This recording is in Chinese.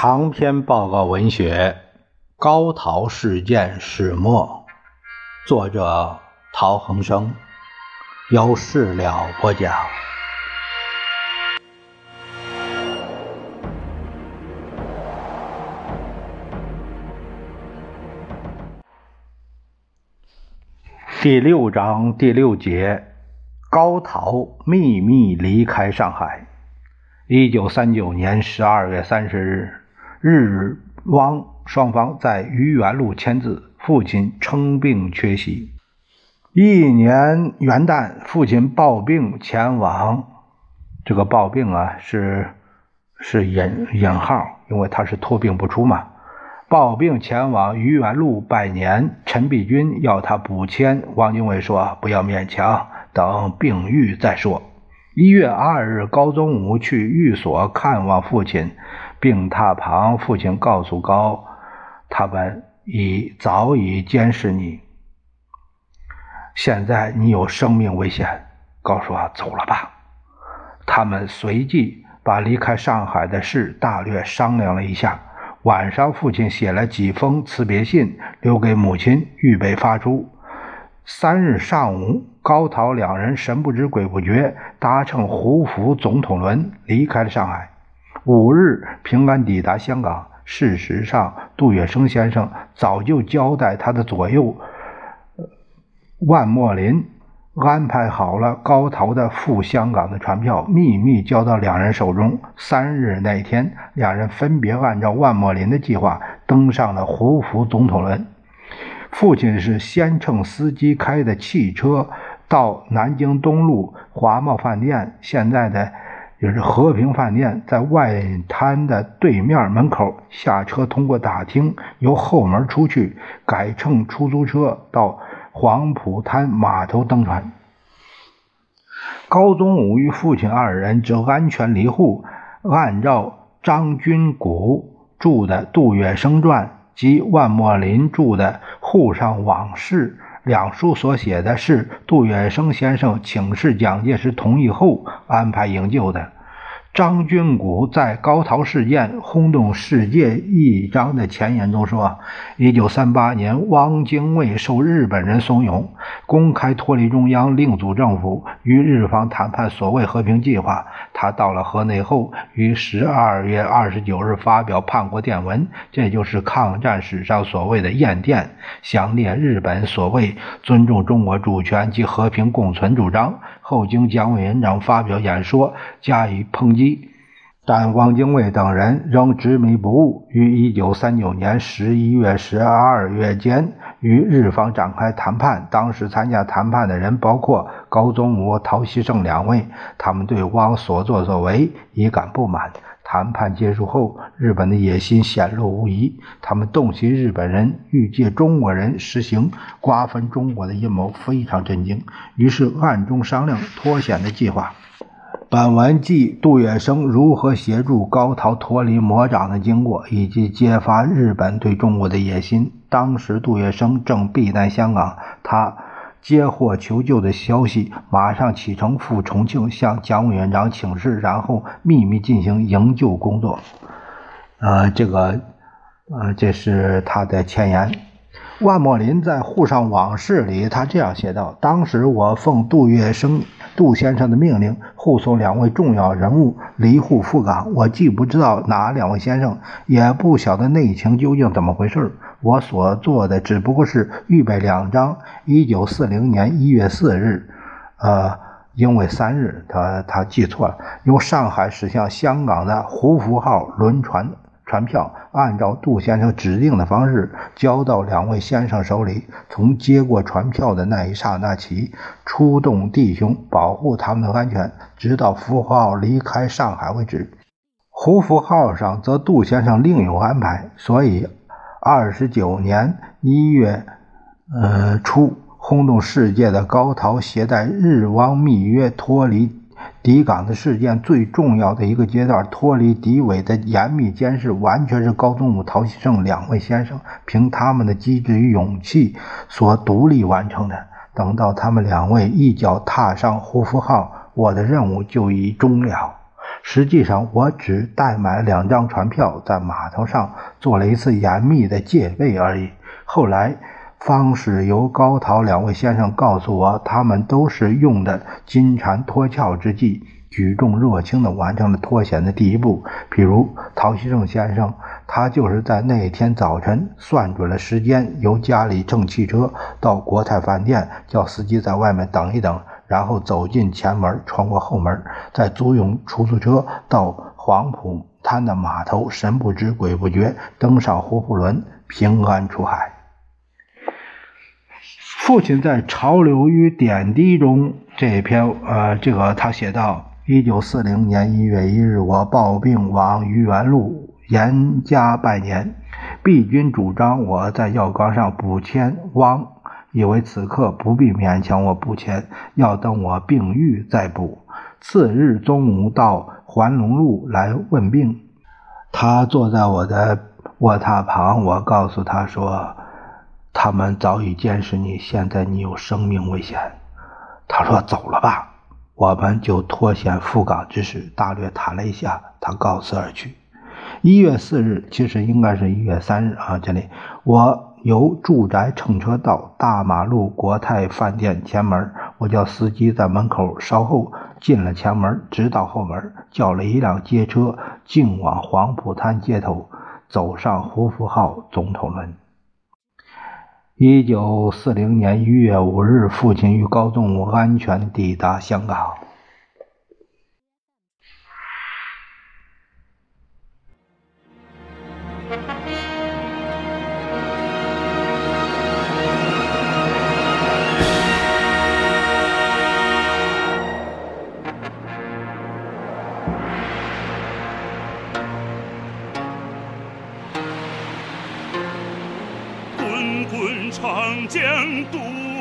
长篇报告文学《高陶事件始末》，作者陶恒生，由事了播讲。第六章第六节：高陶秘密离开上海。一九三九年十二月三十日，日汪双方在愚园路签字。父亲称病缺席。一年元旦，父亲抱病前往。这个抱病啊，是是引引号，因为他是托病不出嘛。抱病前往愚园路拜年，陈璧君要他补签。汪精卫说：“不要勉强，等病愈再说。”一月二日，高宗武去寓所看望父亲，病榻旁，父亲告诉高，他们已早已监视你，现在你有生命危险。高说：“走了吧。”他们随即把离开上海的事大略商量了一下。晚上，父亲写了几封辞别信，留给母亲，预备发出。三日上午，高陶两人神不知鬼不觉搭乘胡福总统轮离开了上海。五日平安抵达香港。事实上，杜月笙先生早就交代他的左右万墨林安排好了高陶的赴香港的船票，秘密交到两人手中。三日那天，两人分别按照万墨林的计划登上了胡福总统轮。父亲是先乘司机开的汽车到南京东路华茂饭店，现在的也是和平饭店，在外滩的对面门口下车，通过大厅由后门出去，改乘出租车到黄浦滩码头登船。高宗武与父亲二人则安全离沪，按照张君谷著的《杜月笙传》。及万墨林著的《沪上往事》两书所写的是杜月笙先生请示蒋介石同意后安排营救的。张君谷在高陶事件轰动世界一章的前言中说：“一九三八年，汪精卫受日本人怂恿，公开脱离中央，另组政府，与日方谈判所谓和平计划。他到了河内后，于十二月二十九日发表叛国电文，这就是抗战史上所谓的唁电，详列日本所谓尊重中国主权及和平共存主张。后经蒋委员长发表演说，加以抨击。”但汪精卫等人仍执迷不悟，于一九三九年十一月、十二月间与日方展开谈判。当时参加谈判的人包括高宗武、陶希圣两位，他们对汪所作所为已感不满。谈判结束后，日本的野心显露无遗，他们洞悉日本人欲借中国人实行瓜分中国的阴谋，非常震惊，于是暗中商量脱险的计划。本文记杜月笙如何协助高陶脱离魔掌的经过，以及揭发日本对中国的野心。当时杜月笙正避难香港，他接获求救的消息，马上启程赴重庆向蒋委员长请示，然后秘密进行营救工作。呃，这个，呃，这是他的前言。万墨林在《沪上往事》里，他这样写道：“当时我奉杜月笙。”杜先生的命令护送两位重要人物离沪赴港，我既不知道哪两位先生，也不晓得内情究竟怎么回事。我所做的只不过是预备两张一九四零年一月四日，呃，因为三日，他他记错了，由上海驶向香港的胡福号轮船。船票按照杜先生指定的方式交到两位先生手里。从接过船票的那一刹那起，出动弟兄保护他们的安全，直到福号离开上海为止。胡福号上则杜先生另有安排，所以二十九年一月，呃初轰动世界的高陶携带日汪密约脱离。敌港的事件最重要的一个阶段，脱离敌伪的严密监视，完全是高宗武、陶希圣两位先生凭他们的机智与勇气所独立完成的。等到他们两位一脚踏上胡福号，我的任务就已终了。实际上，我只代买两张船票，在码头上做了一次严密的戒备而已。后来，方是由高陶两位先生告诉我，他们都是用的金蝉脱壳之计，举重若轻地完成了脱险的第一步。比如陶希正先生，他就是在那天早晨算准了时间，由家里乘汽车到国泰饭店，叫司机在外面等一等。然后走进前门，穿过后门，再租用出租车到黄浦滩的码头，神不知鬼不觉登上胡福轮，平安出海。父亲在《潮流与点滴》中这篇，呃，这个他写道：一九四零年一月一日，我抱病往愚园路严家拜年，毕君主张我在药缸上补签汪。以为此刻不必勉强我补钱，要等我病愈再补。次日中午到环龙路来问病，他坐在我的卧榻旁，我告诉他说：“他们早已监视你，现在你有生命危险。”他说：“走了吧。”我们就脱险赴港之时，大略谈了一下，他告辞而去。一月四日，其实应该是一月三日啊，这里我。由住宅乘车到大马路国泰饭店前门，我叫司机在门口稍后。进了前门，直到后门，叫了一辆街车，径往黄浦滩街头，走上胡福号总统轮。一九四零年一月五日，父亲与高宗武安全抵达香港。长江渡。